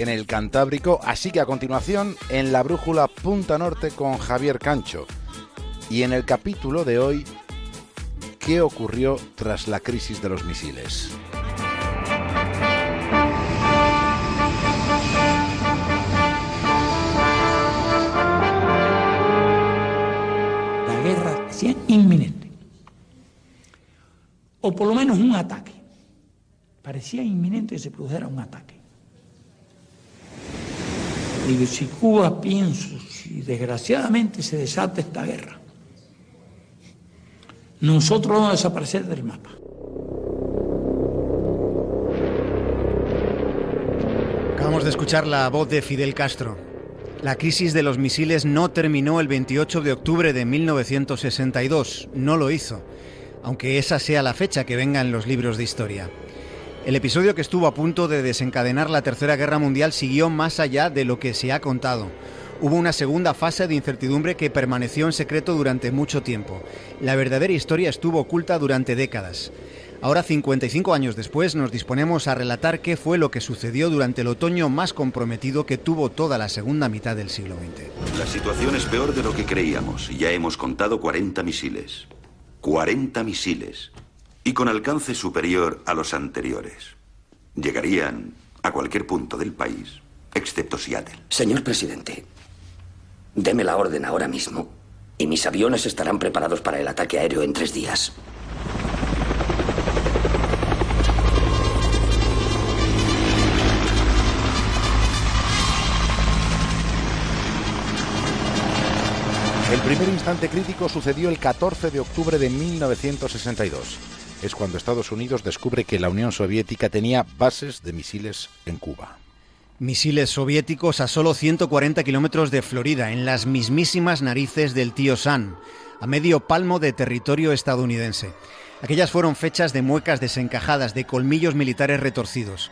en el Cantábrico, así que a continuación en la brújula Punta Norte con Javier Cancho. Y en el capítulo de hoy, ¿qué ocurrió tras la crisis de los misiles? La guerra parecía inminente. O por lo menos un ataque. Parecía inminente que se produjera un ataque. Digo, si Cuba, pienso, si desgraciadamente se desata esta guerra, nosotros vamos a desaparecer del mapa. Acabamos de escuchar la voz de Fidel Castro. La crisis de los misiles no terminó el 28 de octubre de 1962, no lo hizo, aunque esa sea la fecha que venga en los libros de historia. El episodio que estuvo a punto de desencadenar la Tercera Guerra Mundial siguió más allá de lo que se ha contado. Hubo una segunda fase de incertidumbre que permaneció en secreto durante mucho tiempo. La verdadera historia estuvo oculta durante décadas. Ahora, 55 años después, nos disponemos a relatar qué fue lo que sucedió durante el otoño más comprometido que tuvo toda la segunda mitad del siglo XX. La situación es peor de lo que creíamos. Ya hemos contado 40 misiles. 40 misiles y con alcance superior a los anteriores. Llegarían a cualquier punto del país, excepto Seattle. Señor presidente, deme la orden ahora mismo y mis aviones estarán preparados para el ataque aéreo en tres días. El primer instante crítico sucedió el 14 de octubre de 1962 es cuando Estados Unidos descubre que la Unión Soviética tenía bases de misiles en Cuba. Misiles soviéticos a solo 140 kilómetros de Florida, en las mismísimas narices del tío San, a medio palmo de territorio estadounidense. Aquellas fueron fechas de muecas desencajadas, de colmillos militares retorcidos.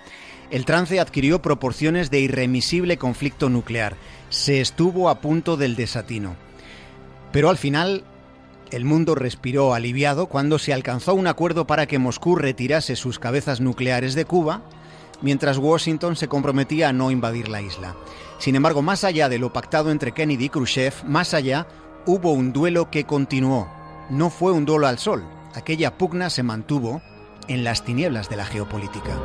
El trance adquirió proporciones de irremisible conflicto nuclear. Se estuvo a punto del desatino. Pero al final el mundo respiró aliviado cuando se alcanzó un acuerdo para que Moscú retirase sus cabezas nucleares de Cuba, mientras Washington se comprometía a no invadir la isla. Sin embargo, más allá de lo pactado entre Kennedy y Khrushchev, más allá, hubo un duelo que continuó. No fue un duelo al sol. Aquella pugna se mantuvo en las tinieblas de la geopolítica.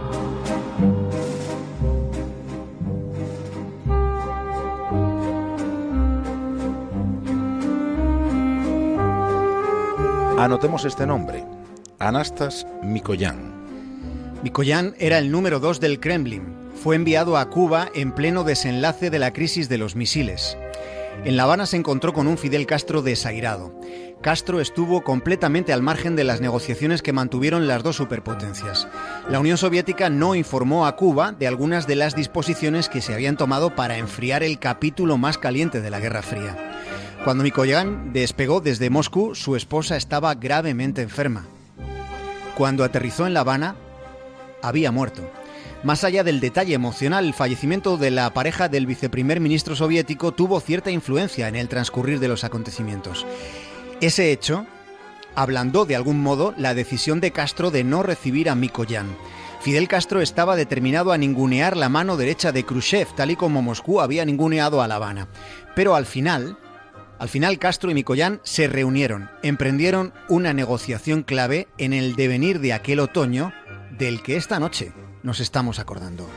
Anotemos este nombre, Anastas Mikoyan. Mikoyan era el número dos del Kremlin. Fue enviado a Cuba en pleno desenlace de la crisis de los misiles. En La Habana se encontró con un Fidel Castro desairado. Castro estuvo completamente al margen de las negociaciones que mantuvieron las dos superpotencias. La Unión Soviética no informó a Cuba de algunas de las disposiciones que se habían tomado para enfriar el capítulo más caliente de la Guerra Fría. Cuando Mikoyan despegó desde Moscú, su esposa estaba gravemente enferma. Cuando aterrizó en La Habana, había muerto. Más allá del detalle emocional, el fallecimiento de la pareja del viceprimer ministro soviético tuvo cierta influencia en el transcurrir de los acontecimientos. Ese hecho ablandó de algún modo la decisión de Castro de no recibir a Mikoyan. Fidel Castro estaba determinado a ningunear la mano derecha de Khrushchev, tal y como Moscú había ninguneado a La Habana. Pero al final, al final Castro y Micoyán se reunieron, emprendieron una negociación clave en el devenir de aquel otoño del que esta noche nos estamos acordando.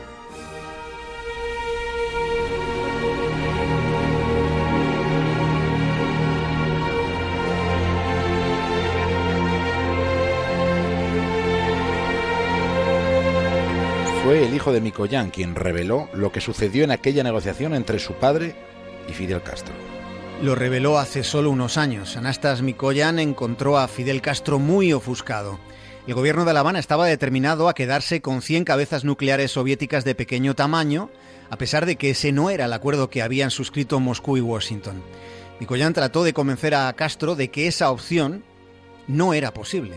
Fue el hijo de Micoyán quien reveló lo que sucedió en aquella negociación entre su padre y Fidel Castro. Lo reveló hace solo unos años. Anastas Mikoyan encontró a Fidel Castro muy ofuscado. El gobierno de La Habana estaba determinado a quedarse con 100 cabezas nucleares soviéticas de pequeño tamaño, a pesar de que ese no era el acuerdo que habían suscrito Moscú y Washington. Mikoyan trató de convencer a Castro de que esa opción no era posible.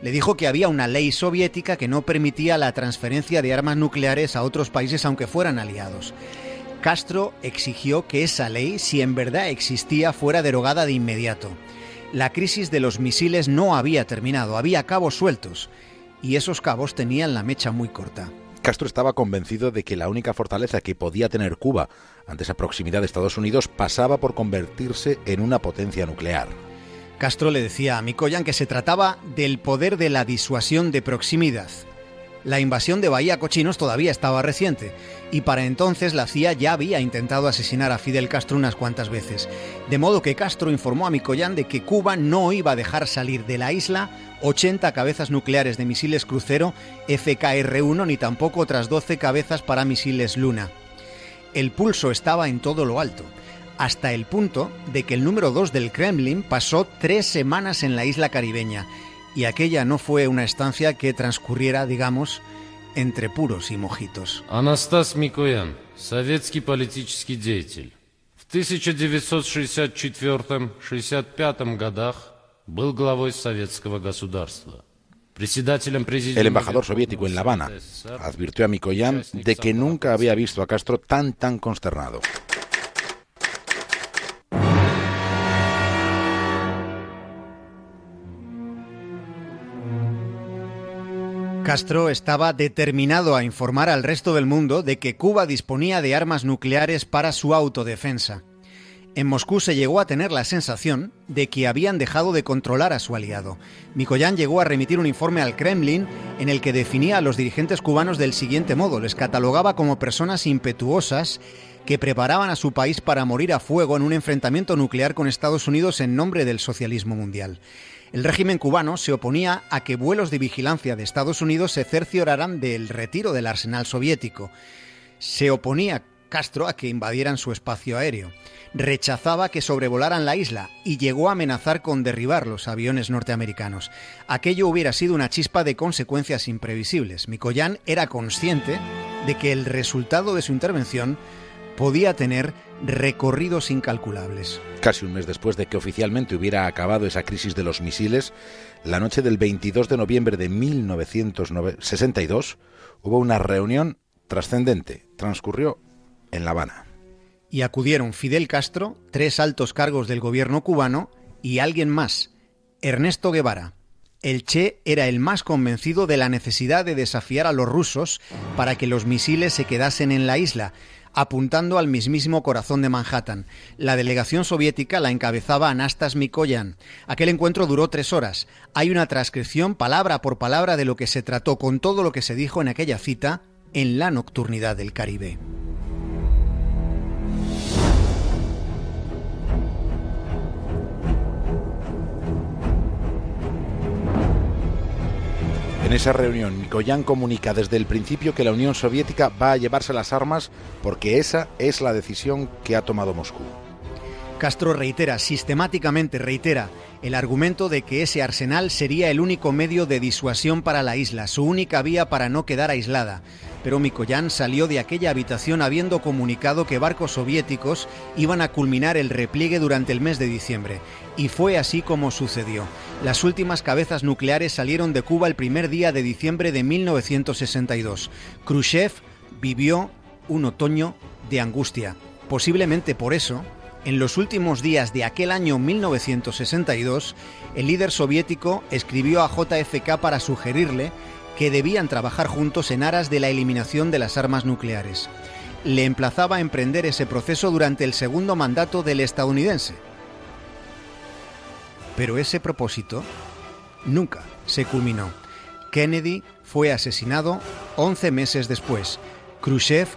Le dijo que había una ley soviética que no permitía la transferencia de armas nucleares a otros países aunque fueran aliados. Castro exigió que esa ley, si en verdad existía, fuera derogada de inmediato. La crisis de los misiles no había terminado, había cabos sueltos, y esos cabos tenían la mecha muy corta. Castro estaba convencido de que la única fortaleza que podía tener Cuba ante esa proximidad de Estados Unidos pasaba por convertirse en una potencia nuclear. Castro le decía a Mikoyan que se trataba del poder de la disuasión de proximidad. La invasión de Bahía Cochinos todavía estaba reciente y para entonces la CIA ya había intentado asesinar a Fidel Castro unas cuantas veces. De modo que Castro informó a Mikoyan de que Cuba no iba a dejar salir de la isla 80 cabezas nucleares de misiles crucero FKR-1 ni tampoco otras 12 cabezas para misiles Luna. El pulso estaba en todo lo alto hasta el punto de que el número 2 del Kremlin pasó tres semanas en la isla caribeña y aquella no fue una estancia que transcurriera, digamos, entre puros y mojitos. Anastas Mikoyan, советский политический деятель. В 1964-65 годах был главой советского государства. El embajador soviético en La Habana advirtió a Mikoyan de que nunca había visto a Castro tan tan consternado. Castro estaba determinado a informar al resto del mundo de que Cuba disponía de armas nucleares para su autodefensa. En Moscú se llegó a tener la sensación de que habían dejado de controlar a su aliado. Mikoyan llegó a remitir un informe al Kremlin en el que definía a los dirigentes cubanos del siguiente modo. Les catalogaba como personas impetuosas que preparaban a su país para morir a fuego en un enfrentamiento nuclear con Estados Unidos en nombre del socialismo mundial. El régimen cubano se oponía a que vuelos de vigilancia de Estados Unidos se cercioraran del retiro del arsenal soviético. Se oponía Castro a que invadieran su espacio aéreo. Rechazaba que sobrevolaran la isla y llegó a amenazar con derribar los aviones norteamericanos. Aquello hubiera sido una chispa de consecuencias imprevisibles. Mikoyan era consciente de que el resultado de su intervención podía tener recorridos incalculables. Casi un mes después de que oficialmente hubiera acabado esa crisis de los misiles, la noche del 22 de noviembre de 1962 hubo una reunión trascendente. Transcurrió en La Habana. Y acudieron Fidel Castro, tres altos cargos del gobierno cubano y alguien más, Ernesto Guevara. El Che era el más convencido de la necesidad de desafiar a los rusos para que los misiles se quedasen en la isla apuntando al mismísimo corazón de Manhattan. La delegación soviética la encabezaba Anastas Mikoyan. Aquel encuentro duró tres horas. Hay una transcripción palabra por palabra de lo que se trató con todo lo que se dijo en aquella cita en la nocturnidad del Caribe. En esa reunión, Mikoyan comunica desde el principio que la Unión Soviética va a llevarse las armas porque esa es la decisión que ha tomado Moscú. Castro reitera, sistemáticamente reitera, el argumento de que ese arsenal sería el único medio de disuasión para la isla, su única vía para no quedar aislada. Pero Mikoyan salió de aquella habitación habiendo comunicado que barcos soviéticos iban a culminar el repliegue durante el mes de diciembre. Y fue así como sucedió. Las últimas cabezas nucleares salieron de Cuba el primer día de diciembre de 1962. Khrushchev vivió un otoño de angustia. Posiblemente por eso, en los últimos días de aquel año 1962, el líder soviético escribió a JFK para sugerirle que debían trabajar juntos en aras de la eliminación de las armas nucleares. Le emplazaba a emprender ese proceso durante el segundo mandato del estadounidense. Pero ese propósito nunca se culminó. Kennedy fue asesinado 11 meses después. Khrushchev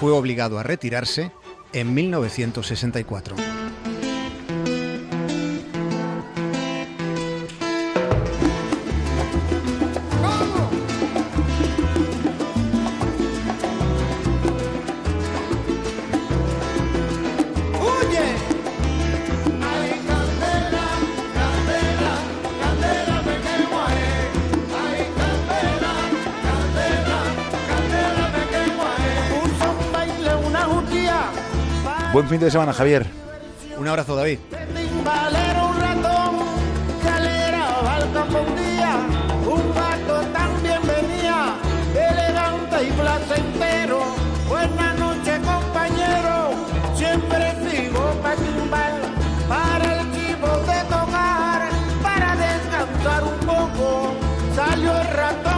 fue obligado a retirarse en 1964. Buen fin de semana, Javier. Un abrazo, David.